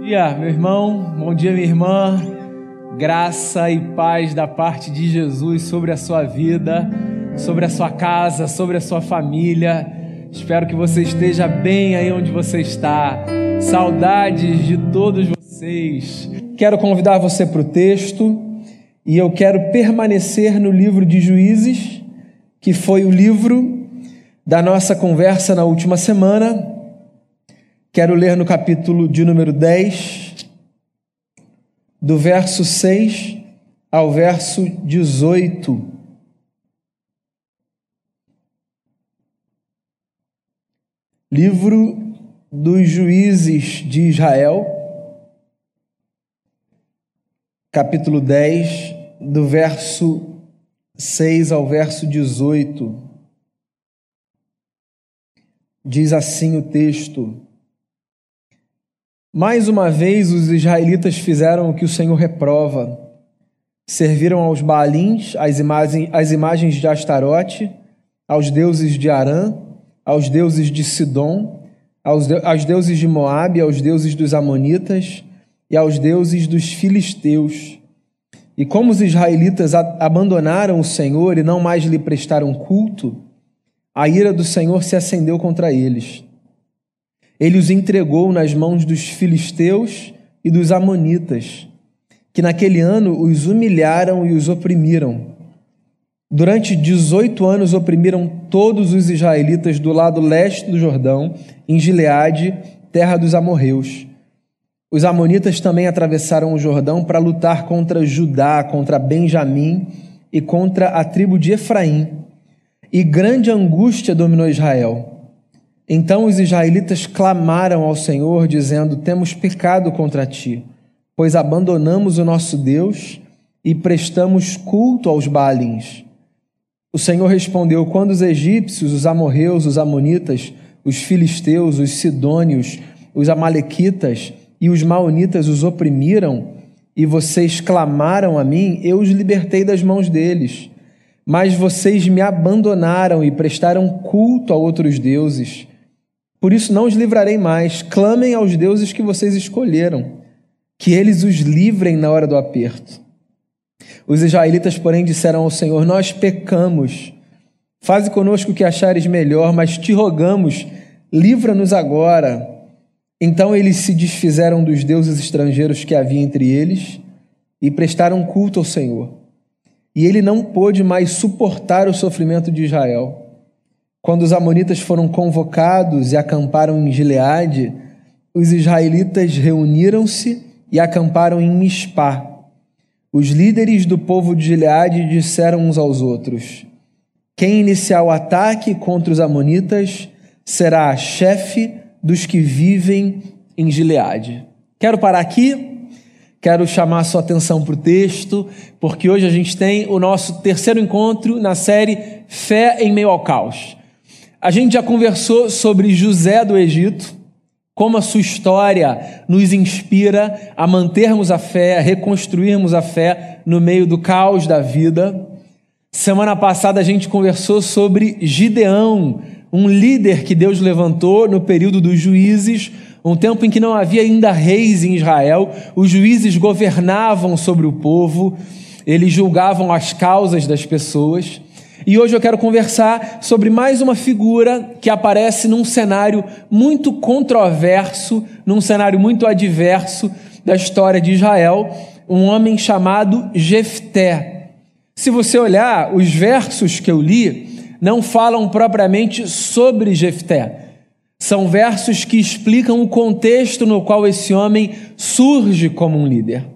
Dia, meu irmão. Bom dia, minha irmã. Graça e paz da parte de Jesus sobre a sua vida, sobre a sua casa, sobre a sua família. Espero que você esteja bem aí onde você está. Saudades de todos vocês. Quero convidar você para o texto e eu quero permanecer no livro de Juízes, que foi o livro da nossa conversa na última semana. Quero ler no capítulo de número 10, do verso 6 ao verso 18. Livro dos Juízes de Israel, capítulo 10, do verso 6 ao verso 18. Diz assim o texto: mais uma vez os israelitas fizeram o que o Senhor reprova. Serviram aos Baalins, às imagens, às imagens de Astarote, aos deuses de Arã, aos deuses de Sidom, aos, de, aos deuses de Moabe, aos deuses dos Amonitas e aos deuses dos Filisteus. E como os israelitas abandonaram o Senhor e não mais lhe prestaram culto, a ira do Senhor se acendeu contra eles ele os entregou nas mãos dos filisteus e dos amonitas, que naquele ano os humilharam e os oprimiram. Durante 18 anos oprimiram todos os israelitas do lado leste do Jordão, em Gileade, terra dos amorreus. Os amonitas também atravessaram o Jordão para lutar contra Judá, contra Benjamim e contra a tribo de Efraim. E grande angústia dominou Israel. Então os israelitas clamaram ao Senhor, dizendo: Temos pecado contra ti, pois abandonamos o nosso Deus e prestamos culto aos Baalins. O Senhor respondeu: Quando os egípcios, os amorreus, os amonitas, os filisteus, os sidônios, os amalequitas e os maonitas os oprimiram, e vocês clamaram a mim, eu os libertei das mãos deles. Mas vocês me abandonaram e prestaram culto a outros deuses. Por isso não os livrarei mais. Clamem aos deuses que vocês escolheram, que eles os livrem na hora do aperto. Os israelitas, porém, disseram ao Senhor: Nós pecamos. Faze conosco o que achares melhor, mas te rogamos, livra-nos agora. Então eles se desfizeram dos deuses estrangeiros que havia entre eles e prestaram culto ao Senhor. E ele não pôde mais suportar o sofrimento de Israel. Quando os amonitas foram convocados e acamparam em Gileade, os israelitas reuniram-se e acamparam em Mispá. Os líderes do povo de Gileade disseram uns aos outros: Quem iniciar o ataque contra os amonitas será chefe dos que vivem em Gileade. Quero parar aqui, quero chamar sua atenção para o texto, porque hoje a gente tem o nosso terceiro encontro na série Fé em Meio ao Caos. A gente já conversou sobre José do Egito, como a sua história nos inspira a mantermos a fé, a reconstruirmos a fé no meio do caos da vida. Semana passada a gente conversou sobre Gideão, um líder que Deus levantou no período dos juízes, um tempo em que não havia ainda reis em Israel, os juízes governavam sobre o povo, eles julgavam as causas das pessoas. E hoje eu quero conversar sobre mais uma figura que aparece num cenário muito controverso, num cenário muito adverso da história de Israel, um homem chamado Jefté. Se você olhar os versos que eu li, não falam propriamente sobre Jefté. São versos que explicam o contexto no qual esse homem surge como um líder.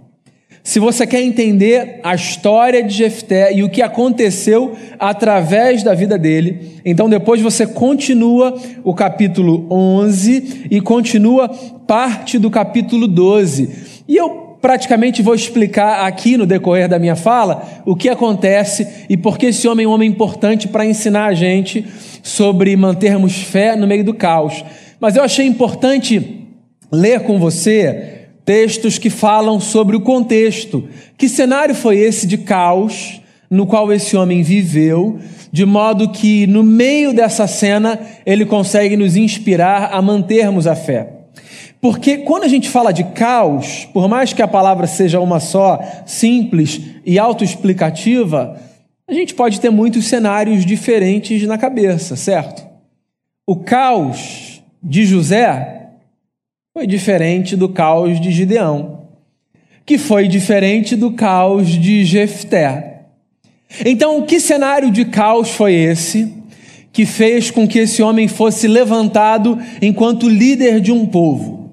Se você quer entender a história de Jefté e o que aconteceu através da vida dele, então depois você continua o capítulo 11 e continua parte do capítulo 12. E eu praticamente vou explicar aqui no decorrer da minha fala o que acontece e por que esse homem é um homem importante para ensinar a gente sobre mantermos fé no meio do caos. Mas eu achei importante ler com você textos que falam sobre o contexto. Que cenário foi esse de caos no qual esse homem viveu, de modo que no meio dessa cena ele consegue nos inspirar a mantermos a fé. Porque quando a gente fala de caos, por mais que a palavra seja uma só, simples e autoexplicativa, a gente pode ter muitos cenários diferentes na cabeça, certo? O caos de José foi diferente do caos de Gideão, que foi diferente do caos de Jefté. Então, que cenário de caos foi esse que fez com que esse homem fosse levantado enquanto líder de um povo?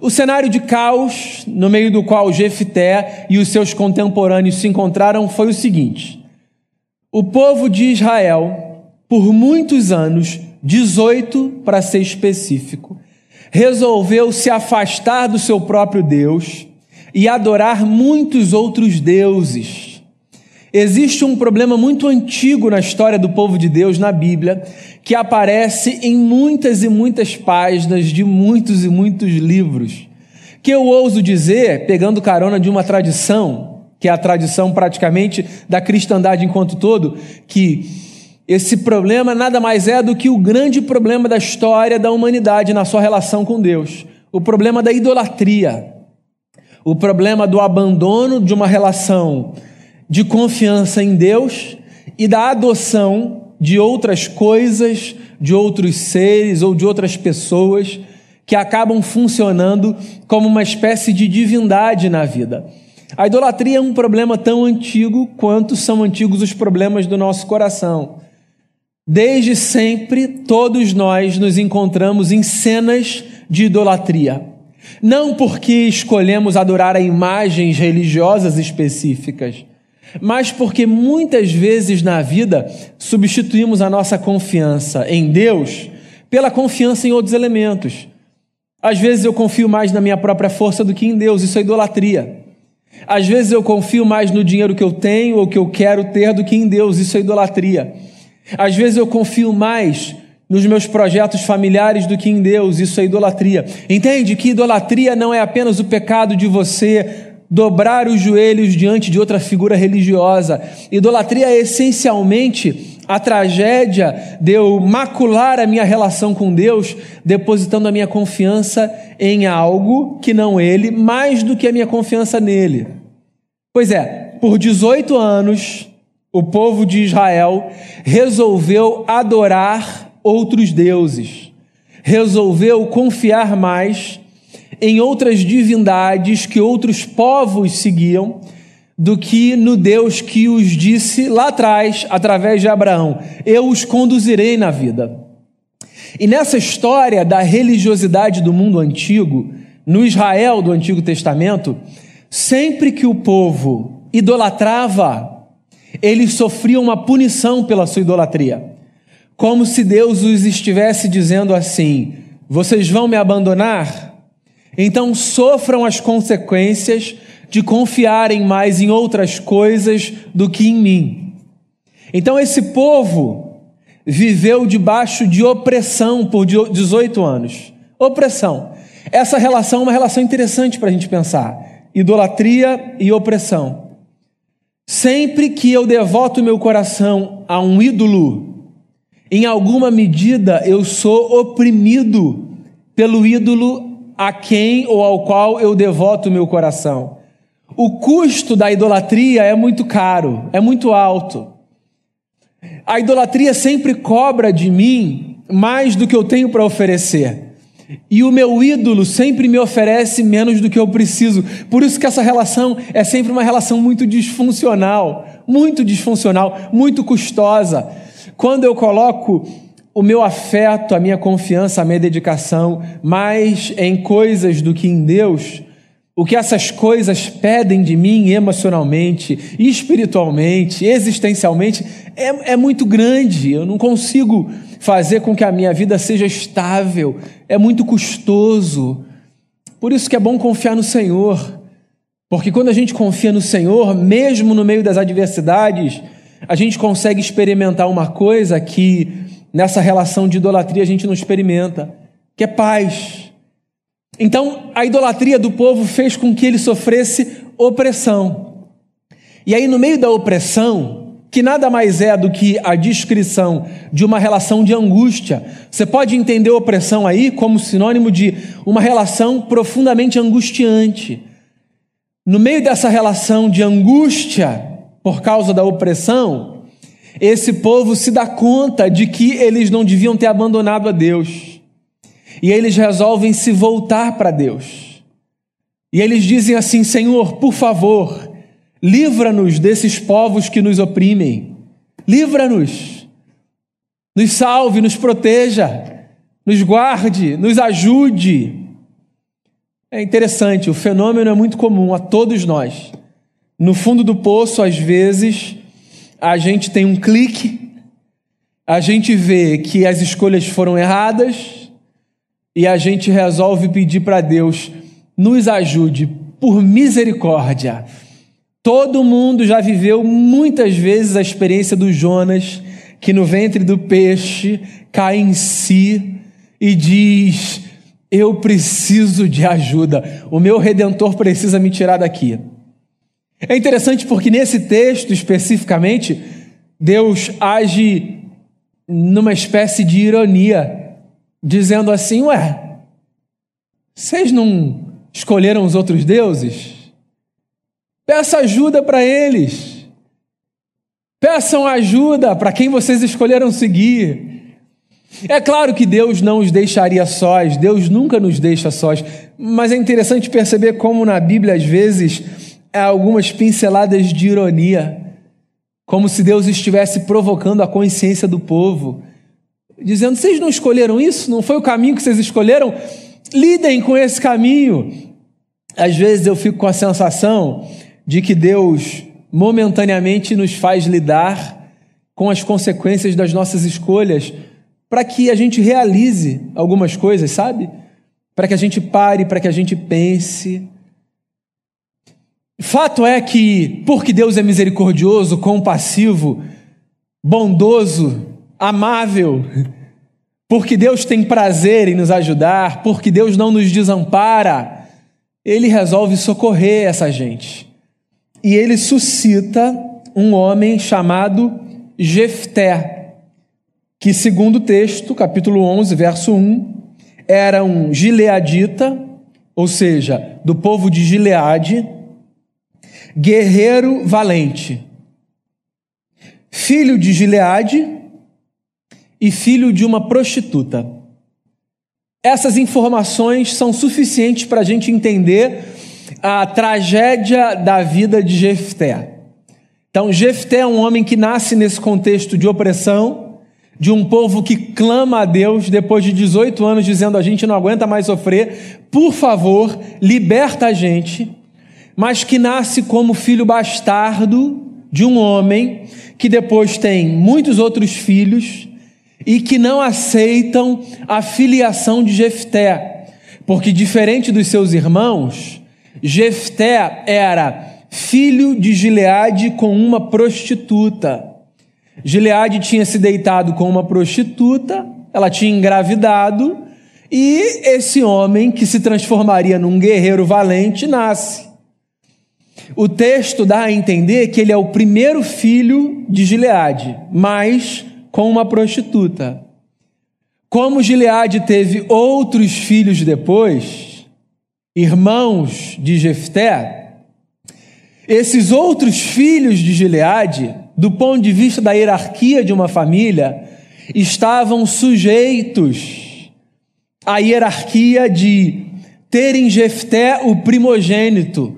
O cenário de caos no meio do qual Jefté e os seus contemporâneos se encontraram foi o seguinte: o povo de Israel, por muitos anos, 18 para ser específico, resolveu se afastar do seu próprio Deus e adorar muitos outros deuses. Existe um problema muito antigo na história do povo de Deus na Bíblia, que aparece em muitas e muitas páginas de muitos e muitos livros, que eu ouso dizer, pegando carona de uma tradição, que é a tradição praticamente da cristandade enquanto todo, que esse problema nada mais é do que o grande problema da história da humanidade na sua relação com Deus, o problema da idolatria, o problema do abandono de uma relação de confiança em Deus e da adoção de outras coisas, de outros seres ou de outras pessoas que acabam funcionando como uma espécie de divindade na vida. A idolatria é um problema tão antigo quanto são antigos os problemas do nosso coração. Desde sempre, todos nós nos encontramos em cenas de idolatria. Não porque escolhemos adorar a imagens religiosas específicas, mas porque muitas vezes na vida substituímos a nossa confiança em Deus pela confiança em outros elementos. Às vezes eu confio mais na minha própria força do que em Deus, isso é idolatria. Às vezes eu confio mais no dinheiro que eu tenho ou que eu quero ter do que em Deus, isso é idolatria. Às vezes eu confio mais nos meus projetos familiares do que em Deus, isso é idolatria. Entende que idolatria não é apenas o pecado de você dobrar os joelhos diante de outra figura religiosa. Idolatria é essencialmente a tragédia de eu macular a minha relação com Deus, depositando a minha confiança em algo que não Ele, mais do que a minha confiança nele. Pois é, por 18 anos, o povo de Israel resolveu adorar outros deuses, resolveu confiar mais em outras divindades que outros povos seguiam do que no Deus que os disse lá atrás, através de Abraão: Eu os conduzirei na vida. E nessa história da religiosidade do mundo antigo, no Israel do Antigo Testamento, sempre que o povo idolatrava, eles sofriam uma punição pela sua idolatria. Como se Deus os estivesse dizendo assim: Vocês vão me abandonar? Então sofram as consequências de confiarem mais em outras coisas do que em mim. Então esse povo viveu debaixo de opressão por 18 anos. Opressão. Essa relação é uma relação interessante para a gente pensar: idolatria e opressão. Sempre que eu devoto meu coração a um ídolo, em alguma medida eu sou oprimido pelo ídolo a quem ou ao qual eu devoto meu coração. O custo da idolatria é muito caro, é muito alto. A idolatria sempre cobra de mim mais do que eu tenho para oferecer. E o meu ídolo sempre me oferece menos do que eu preciso. Por isso que essa relação é sempre uma relação muito disfuncional, muito disfuncional, muito custosa. Quando eu coloco o meu afeto, a minha confiança, a minha dedicação mais em coisas do que em Deus, o que essas coisas pedem de mim emocionalmente, espiritualmente, existencialmente, é, é muito grande. Eu não consigo fazer com que a minha vida seja estável, é muito custoso. Por isso que é bom confiar no Senhor, porque quando a gente confia no Senhor, mesmo no meio das adversidades, a gente consegue experimentar uma coisa que nessa relação de idolatria a gente não experimenta, que é paz. Então, a idolatria do povo fez com que ele sofresse opressão. E aí, no meio da opressão, que nada mais é do que a descrição de uma relação de angústia. Você pode entender opressão aí como sinônimo de uma relação profundamente angustiante. No meio dessa relação de angústia por causa da opressão, esse povo se dá conta de que eles não deviam ter abandonado a Deus. E eles resolvem se voltar para Deus. E eles dizem assim: Senhor, por favor, livra-nos desses povos que nos oprimem. Livra-nos. Nos salve, nos proteja, nos guarde, nos ajude. É interessante, o fenômeno é muito comum a todos nós. No fundo do poço, às vezes, a gente tem um clique, a gente vê que as escolhas foram erradas e a gente resolve pedir para Deus nos ajude por misericórdia. Todo mundo já viveu muitas vezes a experiência do Jonas, que no ventre do peixe cai em si e diz: Eu preciso de ajuda, o meu redentor precisa me tirar daqui. É interessante porque nesse texto especificamente, Deus age numa espécie de ironia, dizendo assim: Ué, vocês não escolheram os outros deuses? Peça ajuda para eles. Peçam ajuda para quem vocês escolheram seguir. É claro que Deus não os deixaria sós, Deus nunca nos deixa sós, mas é interessante perceber como na Bíblia, às vezes, há algumas pinceladas de ironia, como se Deus estivesse provocando a consciência do povo, dizendo: vocês não escolheram isso? Não foi o caminho que vocês escolheram? Lidem com esse caminho. Às vezes eu fico com a sensação de que Deus momentaneamente nos faz lidar com as consequências das nossas escolhas para que a gente realize algumas coisas, sabe? Para que a gente pare, para que a gente pense. Fato é que, porque Deus é misericordioso, compassivo, bondoso, amável, porque Deus tem prazer em nos ajudar, porque Deus não nos desampara, Ele resolve socorrer essa gente. E Ele suscita um homem chamado Jefté que, segundo o texto, capítulo 11, verso 1, era um gileadita, ou seja, do povo de Gileade, guerreiro valente, filho de Gileade e filho de uma prostituta. Essas informações são suficientes para a gente entender a tragédia da vida de Jefté. Então, Jefté é um homem que nasce nesse contexto de opressão, de um povo que clama a Deus depois de 18 anos dizendo a gente não aguenta mais sofrer, por favor, liberta a gente, mas que nasce como filho bastardo de um homem que depois tem muitos outros filhos e que não aceitam a filiação de Jefté, porque diferente dos seus irmãos, Jefté era filho de Gileade com uma prostituta. Gileade tinha se deitado com uma prostituta, ela tinha engravidado, e esse homem, que se transformaria num guerreiro valente, nasce. O texto dá a entender que ele é o primeiro filho de Gileade, mas com uma prostituta. Como Gileade teve outros filhos depois, irmãos de Jefté, esses outros filhos de Gileade do ponto de vista da hierarquia de uma família, estavam sujeitos à hierarquia de terem Jefté o primogênito,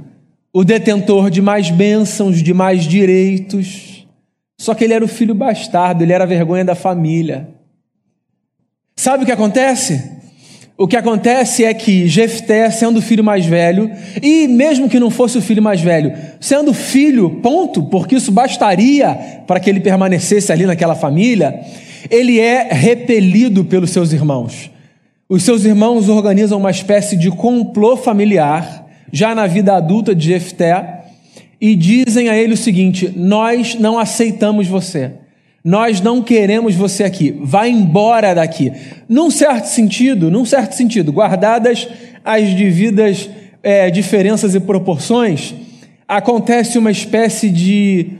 o detentor de mais bênçãos, de mais direitos. Só que ele era o filho bastardo, ele era a vergonha da família. Sabe o que acontece? O que acontece é que Jefté, sendo o filho mais velho, e mesmo que não fosse o filho mais velho, sendo filho, ponto, porque isso bastaria para que ele permanecesse ali naquela família, ele é repelido pelos seus irmãos. Os seus irmãos organizam uma espécie de complô familiar, já na vida adulta de Jefté, e dizem a ele o seguinte: Nós não aceitamos você. Nós não queremos você aqui. Vá embora daqui. Num certo sentido, num certo sentido, guardadas as devidas é, diferenças e proporções, acontece uma espécie de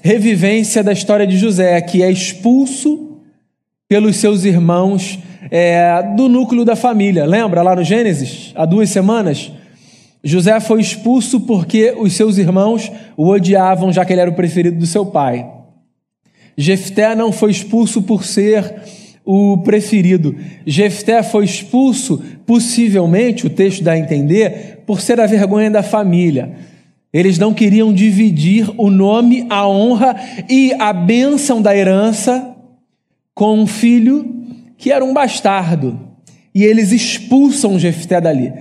revivência da história de José, que é expulso pelos seus irmãos é, do núcleo da família. Lembra lá no Gênesis, há duas semanas? José foi expulso porque os seus irmãos o odiavam, já que ele era o preferido do seu pai. Jefté não foi expulso por ser o preferido. Jefté foi expulso, possivelmente, o texto dá a entender, por ser a vergonha da família. Eles não queriam dividir o nome, a honra e a bênção da herança com um filho que era um bastardo. E eles expulsam Jefté dali.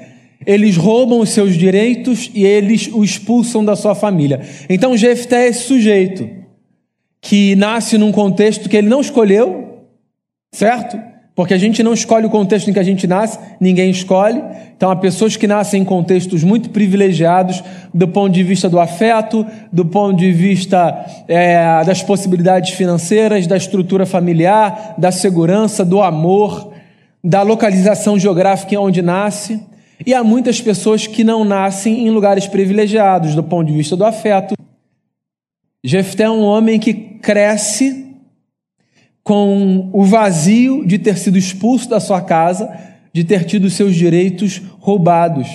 Eles roubam os seus direitos e eles o expulsam da sua família. Então Jefté é esse sujeito que nasce num contexto que ele não escolheu, certo? Porque a gente não escolhe o contexto em que a gente nasce, ninguém escolhe. Então, há pessoas que nascem em contextos muito privilegiados do ponto de vista do afeto, do ponto de vista é, das possibilidades financeiras, da estrutura familiar, da segurança, do amor, da localização geográfica onde nasce. E há muitas pessoas que não nascem em lugares privilegiados do ponto de vista do afeto. Jefté é um homem que cresce com o vazio de ter sido expulso da sua casa, de ter tido seus direitos roubados.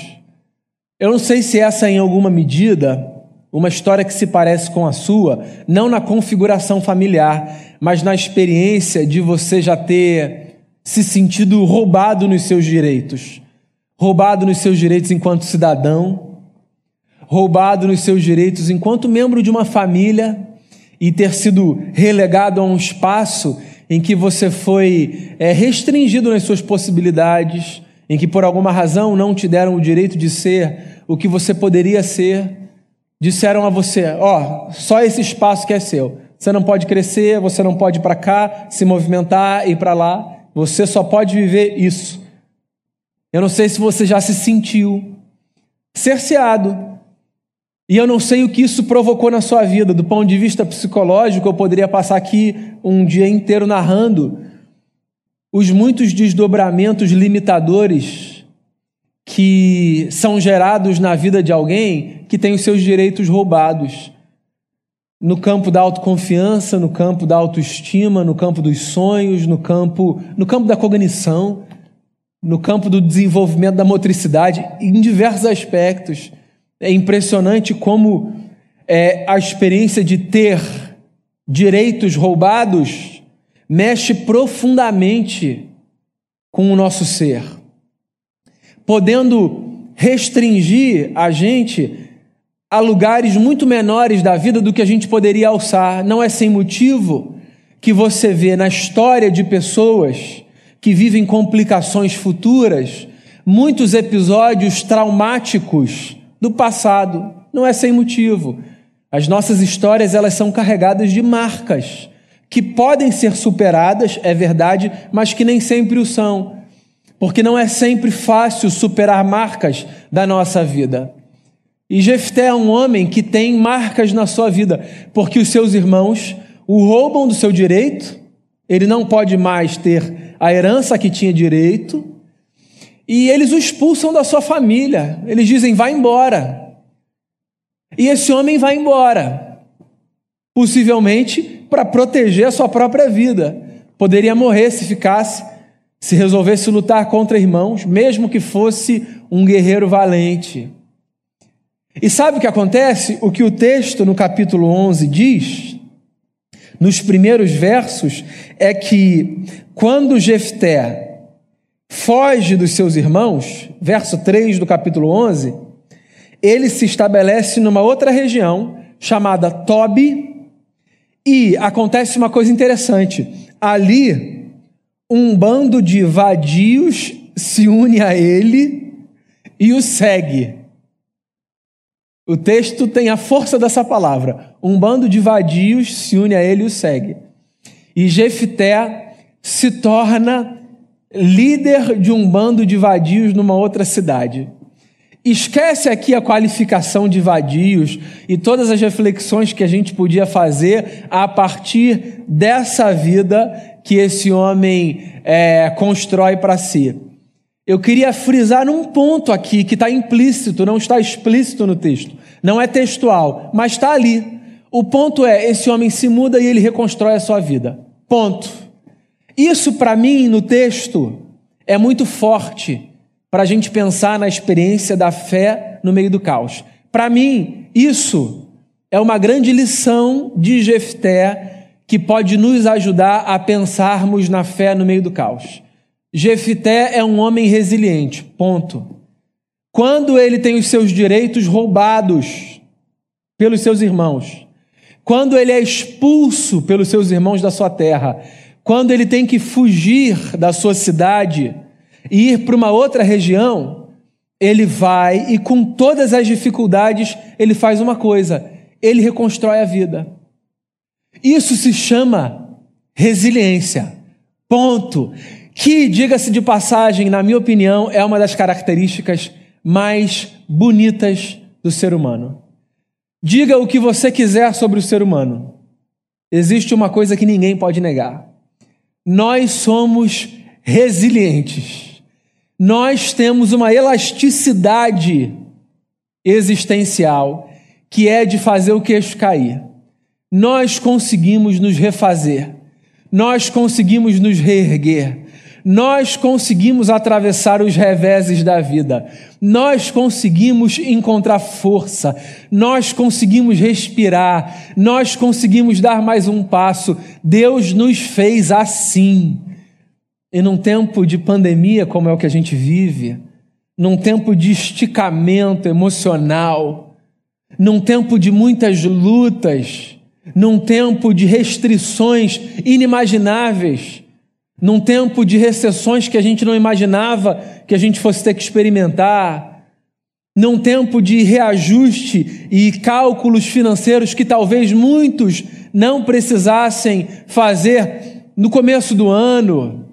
Eu não sei se essa é, em alguma medida, uma história que se parece com a sua, não na configuração familiar, mas na experiência de você já ter se sentido roubado nos seus direitos. Roubado nos seus direitos enquanto cidadão, roubado nos seus direitos enquanto membro de uma família e ter sido relegado a um espaço em que você foi é, restringido nas suas possibilidades, em que por alguma razão não te deram o direito de ser o que você poderia ser, disseram a você: ó, oh, só esse espaço que é seu. Você não pode crescer, você não pode ir para cá, se movimentar, ir para lá. Você só pode viver isso. Eu não sei se você já se sentiu cerceado e eu não sei o que isso provocou na sua vida, do ponto de vista psicológico, eu poderia passar aqui um dia inteiro narrando os muitos desdobramentos limitadores que são gerados na vida de alguém que tem os seus direitos roubados. No campo da autoconfiança, no campo da autoestima, no campo dos sonhos, no campo, no campo da cognição, no campo do desenvolvimento da motricidade, em diversos aspectos. É impressionante como é, a experiência de ter direitos roubados mexe profundamente com o nosso ser, podendo restringir a gente a lugares muito menores da vida do que a gente poderia alçar. Não é sem motivo que você vê na história de pessoas que vivem complicações futuras muitos episódios traumáticos do passado. Não é sem motivo. As nossas histórias elas são carregadas de marcas que podem ser superadas, é verdade, mas que nem sempre o são. Porque não é sempre fácil superar marcas da nossa vida. E Jefté é um homem que tem marcas na sua vida, porque os seus irmãos o roubam do seu direito, ele não pode mais ter a herança que tinha direito, e eles o expulsam da sua família. Eles dizem: vai embora. E esse homem vai embora, possivelmente para proteger a sua própria vida. Poderia morrer se ficasse, se resolvesse lutar contra irmãos, mesmo que fosse um guerreiro valente. E sabe o que acontece? O que o texto no capítulo 11 diz, nos primeiros versos, é que quando Jefté foge dos seus irmãos, verso 3 do capítulo 11, ele se estabelece numa outra região chamada Tobi, e acontece uma coisa interessante. Ali, um bando de vadios se une a ele e o segue. O texto tem a força dessa palavra. Um bando de vadios se une a ele e o segue. E Jefté se torna líder de um bando de vadios numa outra cidade. Esquece aqui a qualificação de vadios e todas as reflexões que a gente podia fazer a partir dessa vida que esse homem é, constrói para si. Eu queria frisar um ponto aqui que está implícito, não está explícito no texto. Não é textual, mas está ali. O ponto é: esse homem se muda e ele reconstrói a sua vida. Ponto. Isso, para mim, no texto, é muito forte para a gente pensar na experiência da fé no meio do caos. Para mim, isso é uma grande lição de Jefté que pode nos ajudar a pensarmos na fé no meio do caos. Jefté é um homem resiliente, ponto. Quando ele tem os seus direitos roubados pelos seus irmãos, quando ele é expulso pelos seus irmãos da sua terra, quando ele tem que fugir da sua cidade e ir para uma outra região, ele vai e com todas as dificuldades, ele faz uma coisa: ele reconstrói a vida. Isso se chama resiliência. Ponto. Que, diga-se de passagem, na minha opinião, é uma das características mais bonitas do ser humano. Diga o que você quiser sobre o ser humano. Existe uma coisa que ninguém pode negar. Nós somos resilientes. Nós temos uma elasticidade existencial que é de fazer o queixo cair. Nós conseguimos nos refazer. Nós conseguimos nos reerguer nós conseguimos atravessar os reveses da vida, nós conseguimos encontrar força, nós conseguimos respirar, nós conseguimos dar mais um passo. Deus nos fez assim. E num tempo de pandemia, como é o que a gente vive, num tempo de esticamento emocional, num tempo de muitas lutas, num tempo de restrições inimagináveis, num tempo de recessões que a gente não imaginava que a gente fosse ter que experimentar, num tempo de reajuste e cálculos financeiros que talvez muitos não precisassem fazer no começo do ano,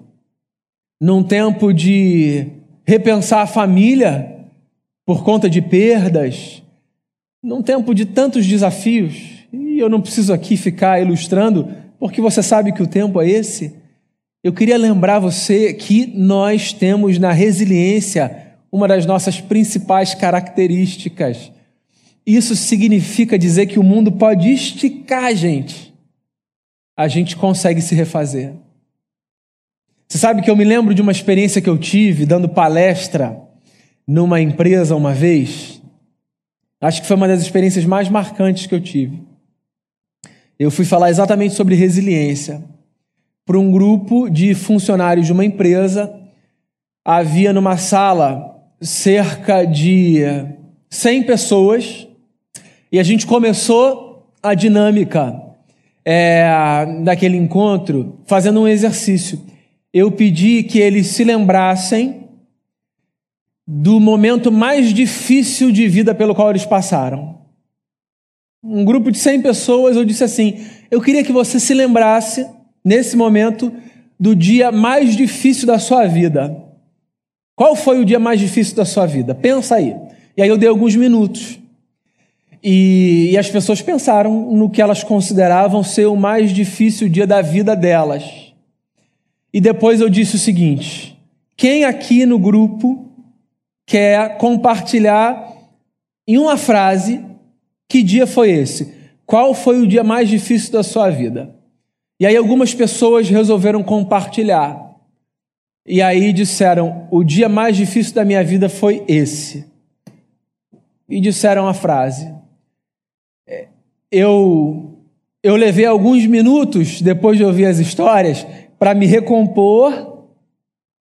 num tempo de repensar a família por conta de perdas, num tempo de tantos desafios, e eu não preciso aqui ficar ilustrando, porque você sabe que o tempo é esse. Eu queria lembrar você que nós temos na resiliência uma das nossas principais características. Isso significa dizer que o mundo pode esticar a gente. A gente consegue se refazer. Você sabe que eu me lembro de uma experiência que eu tive dando palestra numa empresa uma vez. Acho que foi uma das experiências mais marcantes que eu tive. Eu fui falar exatamente sobre resiliência para um grupo de funcionários de uma empresa. Havia numa sala cerca de 100 pessoas e a gente começou a dinâmica é, daquele encontro fazendo um exercício. Eu pedi que eles se lembrassem do momento mais difícil de vida pelo qual eles passaram. Um grupo de 100 pessoas, eu disse assim: eu queria que você se lembrasse nesse momento do dia mais difícil da sua vida. Qual foi o dia mais difícil da sua vida? Pensa aí. E aí eu dei alguns minutos. E, e, as pessoas pensaram no que elas consideravam ser o mais difícil dia da vida delas. E depois eu disse o seguinte: quem aqui no grupo quer compartilhar em uma frase que dia foi esse? Qual foi o dia mais difícil da sua vida? E aí algumas pessoas resolveram compartilhar. E aí disseram: o dia mais difícil da minha vida foi esse. E disseram a frase. É, eu, eu levei alguns minutos, depois de ouvir as histórias, para me recompor,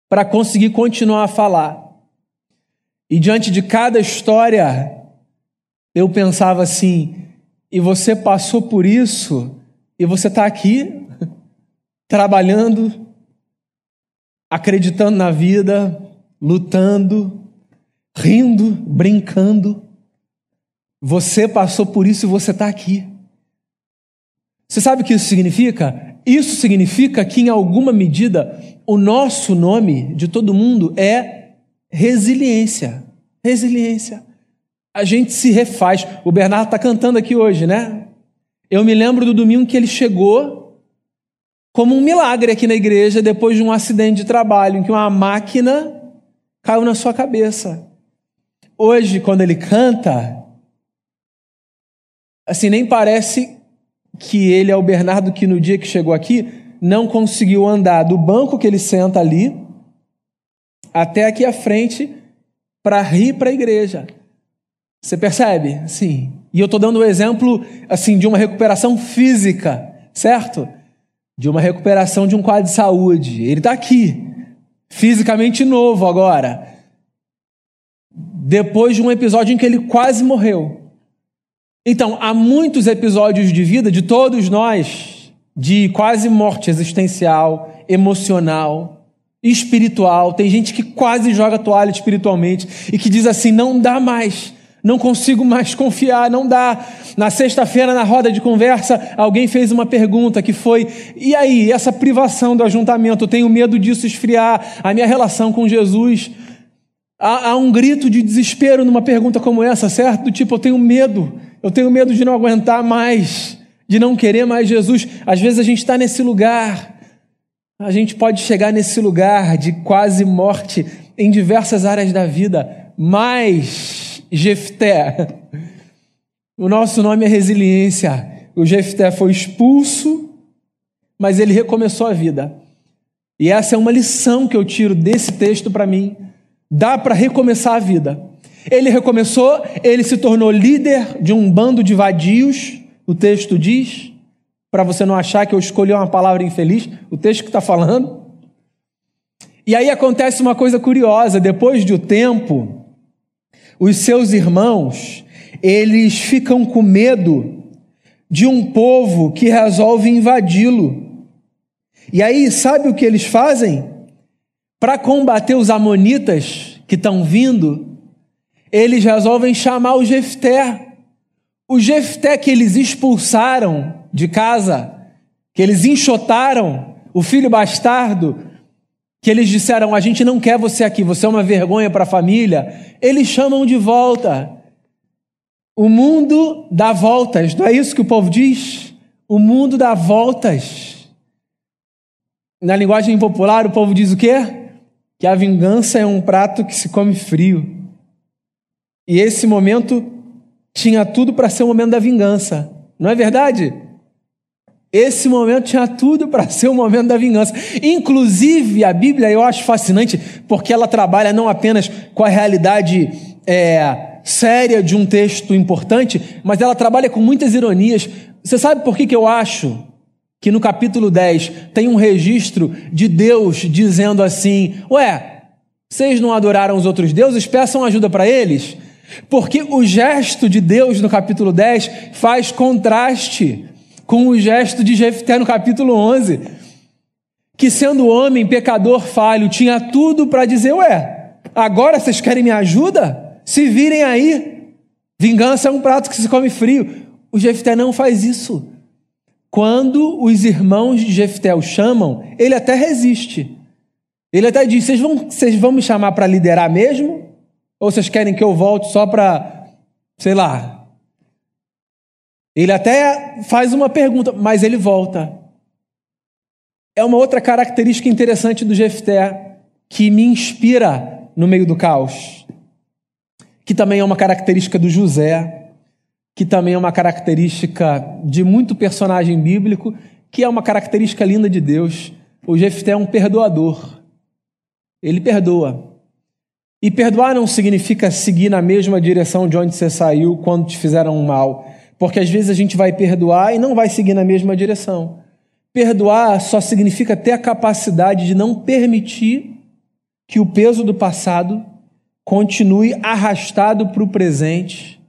para conseguir continuar a falar. E diante de cada história, eu pensava assim: e você passou por isso? E você está aqui, trabalhando, acreditando na vida, lutando, rindo, brincando. Você passou por isso e você está aqui. Você sabe o que isso significa? Isso significa que, em alguma medida, o nosso nome de todo mundo é resiliência. Resiliência. A gente se refaz. O Bernardo está cantando aqui hoje, né? Eu me lembro do domingo que ele chegou como um milagre aqui na igreja depois de um acidente de trabalho em que uma máquina caiu na sua cabeça. Hoje, quando ele canta, assim, nem parece que ele é o Bernardo que no dia que chegou aqui não conseguiu andar do banco que ele senta ali até aqui à frente para rir para a igreja. Você percebe? Sim. E eu estou dando o um exemplo assim de uma recuperação física, certo? De uma recuperação de um quadro de saúde. Ele está aqui, fisicamente novo agora. Depois de um episódio em que ele quase morreu. Então, há muitos episódios de vida de todos nós de quase morte existencial, emocional, espiritual. Tem gente que quase joga toalha espiritualmente e que diz assim: não dá mais, não consigo mais confiar, não dá. Na sexta-feira, na roda de conversa, alguém fez uma pergunta que foi: e aí, essa privação do ajuntamento? Eu tenho medo disso esfriar a minha relação com Jesus. Há, há um grito de desespero numa pergunta como essa, certo? Do tipo, eu tenho medo eu tenho medo de não aguentar mais, de não querer mais Jesus. Às vezes a gente está nesse lugar, a gente pode chegar nesse lugar de quase morte em diversas áreas da vida, mas Jefté, o nosso nome é resiliência. O Jefté foi expulso, mas ele recomeçou a vida. E essa é uma lição que eu tiro desse texto para mim. Dá para recomeçar a vida. Ele recomeçou, ele se tornou líder de um bando de vadios, o texto diz, para você não achar que eu escolhi uma palavra infeliz, o texto que está falando. E aí acontece uma coisa curiosa: depois de um tempo, os seus irmãos, eles ficam com medo de um povo que resolve invadi-lo. E aí, sabe o que eles fazem? Para combater os amonitas que estão vindo, eles resolvem chamar o Jefté. O Jefté que eles expulsaram de casa, que eles enxotaram, o filho bastardo, que eles disseram: A gente não quer você aqui, você é uma vergonha para a família. Eles chamam de volta. O mundo dá voltas, não é isso que o povo diz? O mundo dá voltas. Na linguagem popular, o povo diz o quê? Que a vingança é um prato que se come frio. E esse momento tinha tudo para ser o momento da vingança. Não é verdade? Esse momento tinha tudo para ser o momento da vingança. Inclusive, a Bíblia eu acho fascinante porque ela trabalha não apenas com a realidade é, séria de um texto importante, mas ela trabalha com muitas ironias. Você sabe por que, que eu acho que no capítulo 10 tem um registro de Deus dizendo assim: Ué, vocês não adoraram os outros deuses? Peçam ajuda para eles. Porque o gesto de Deus no capítulo 10 faz contraste com o gesto de Jefté no capítulo 11, que sendo homem, pecador, falho, tinha tudo para dizer: Ué, agora vocês querem me ajuda? Se virem aí, vingança é um prato que se come frio. O Jefté não faz isso. Quando os irmãos de Jefté o chamam, ele até resiste. Ele até diz: Vocês vão, vocês vão me chamar para liderar mesmo? Ou vocês querem que eu volte só para, sei lá. Ele até faz uma pergunta, mas ele volta. É uma outra característica interessante do Jefté que me inspira no meio do caos. Que também é uma característica do José, que também é uma característica de muito personagem bíblico, que é uma característica linda de Deus. O Jefté é um perdoador. Ele perdoa. E perdoar não significa seguir na mesma direção de onde você saiu quando te fizeram um mal. Porque às vezes a gente vai perdoar e não vai seguir na mesma direção. Perdoar só significa ter a capacidade de não permitir que o peso do passado continue arrastado para o presente,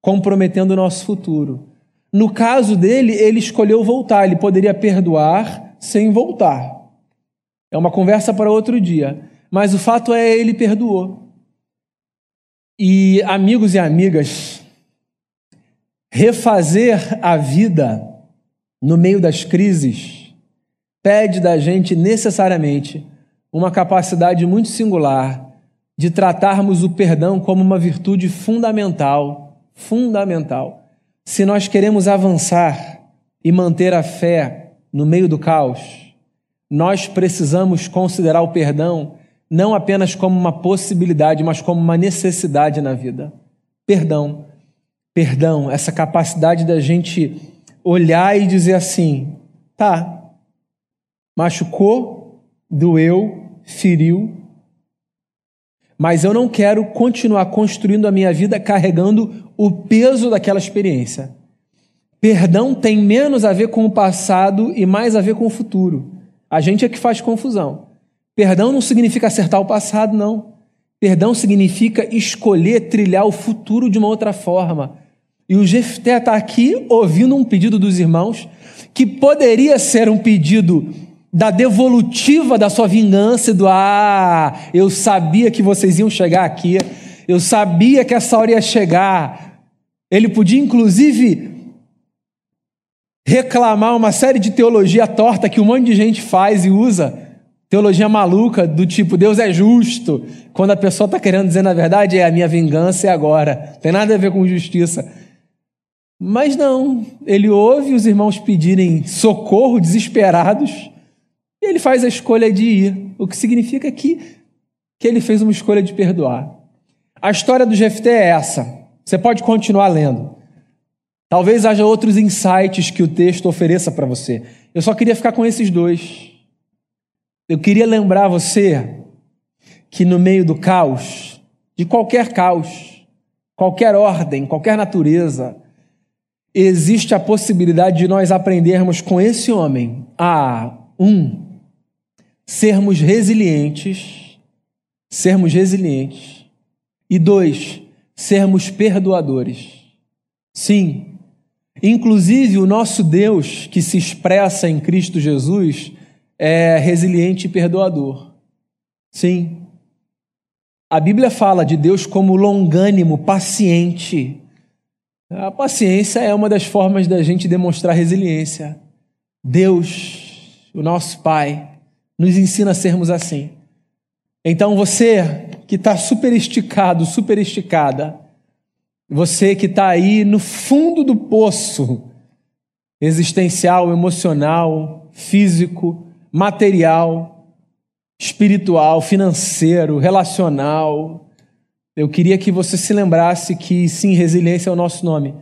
comprometendo o nosso futuro. No caso dele, ele escolheu voltar, ele poderia perdoar sem voltar. É uma conversa para outro dia. Mas o fato é, ele perdoou. E, amigos e amigas, refazer a vida no meio das crises pede da gente necessariamente uma capacidade muito singular de tratarmos o perdão como uma virtude fundamental, fundamental. Se nós queremos avançar e manter a fé no meio do caos, nós precisamos considerar o perdão não apenas como uma possibilidade, mas como uma necessidade na vida. Perdão. Perdão, essa capacidade da gente olhar e dizer assim: tá, machucou, doeu, feriu, mas eu não quero continuar construindo a minha vida carregando o peso daquela experiência. Perdão tem menos a ver com o passado e mais a ver com o futuro. A gente é que faz confusão. Perdão não significa acertar o passado, não. Perdão significa escolher trilhar o futuro de uma outra forma. E o Jefté está aqui ouvindo um pedido dos irmãos que poderia ser um pedido da devolutiva da sua vingança e do ah, eu sabia que vocês iam chegar aqui, eu sabia que essa hora ia chegar. Ele podia, inclusive, reclamar uma série de teologia torta que um monte de gente faz e usa. Teologia maluca, do tipo, Deus é justo, quando a pessoa está querendo dizer, na verdade, é a minha vingança é agora. Tem nada a ver com justiça. Mas não, ele ouve os irmãos pedirem socorro, desesperados, e ele faz a escolha de ir, o que significa que, que ele fez uma escolha de perdoar. A história do Jefté é essa. Você pode continuar lendo. Talvez haja outros insights que o texto ofereça para você. Eu só queria ficar com esses dois. Eu queria lembrar você que no meio do caos, de qualquer caos, qualquer ordem, qualquer natureza, existe a possibilidade de nós aprendermos com esse homem a um sermos resilientes, sermos resilientes e dois sermos perdoadores. Sim, inclusive o nosso Deus que se expressa em Cristo Jesus é resiliente e perdoador. Sim. A Bíblia fala de Deus como longânimo, paciente. A paciência é uma das formas da gente demonstrar resiliência. Deus, o nosso Pai, nos ensina a sermos assim. Então você que está super esticado, super esticada, você que está aí no fundo do poço existencial, emocional, físico, material, espiritual, financeiro, relacional. Eu queria que você se lembrasse que sim, resiliência é o nosso nome.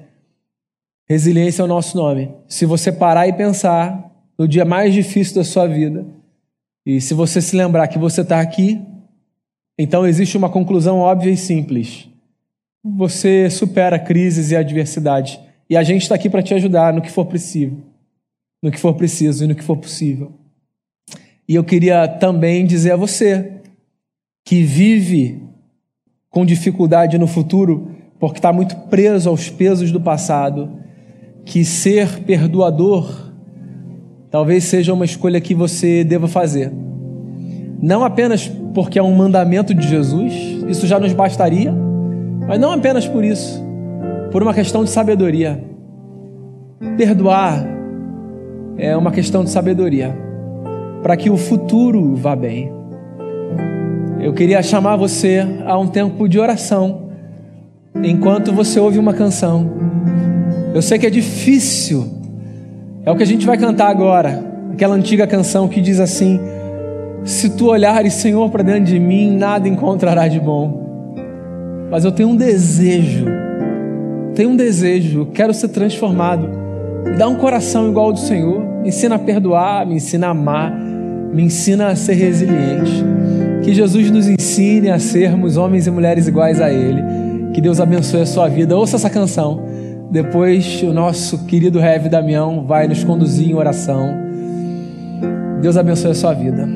Resiliência é o nosso nome. Se você parar e pensar no dia mais difícil da sua vida, e se você se lembrar que você está aqui, então existe uma conclusão óbvia e simples. Você supera crises e adversidades. E a gente está aqui para te ajudar no que for possível, no que for preciso e no que for possível. E eu queria também dizer a você que vive com dificuldade no futuro porque está muito preso aos pesos do passado, que ser perdoador talvez seja uma escolha que você deva fazer. Não apenas porque é um mandamento de Jesus, isso já nos bastaria, mas não apenas por isso, por uma questão de sabedoria. Perdoar é uma questão de sabedoria para que o futuro vá bem. Eu queria chamar você a um tempo de oração, enquanto você ouve uma canção. Eu sei que é difícil, é o que a gente vai cantar agora, aquela antiga canção que diz assim: Se tu olhares, Senhor, para dentro de mim, nada encontrarás de bom. Mas eu tenho um desejo, tenho um desejo, quero ser transformado. Me dá um coração igual ao do Senhor, me ensina a perdoar, me ensina a amar me ensina a ser resiliente. Que Jesus nos ensine a sermos homens e mulheres iguais a Ele. Que Deus abençoe a sua vida. Ouça essa canção. Depois o nosso querido Rev Damião vai nos conduzir em oração. Deus abençoe a sua vida.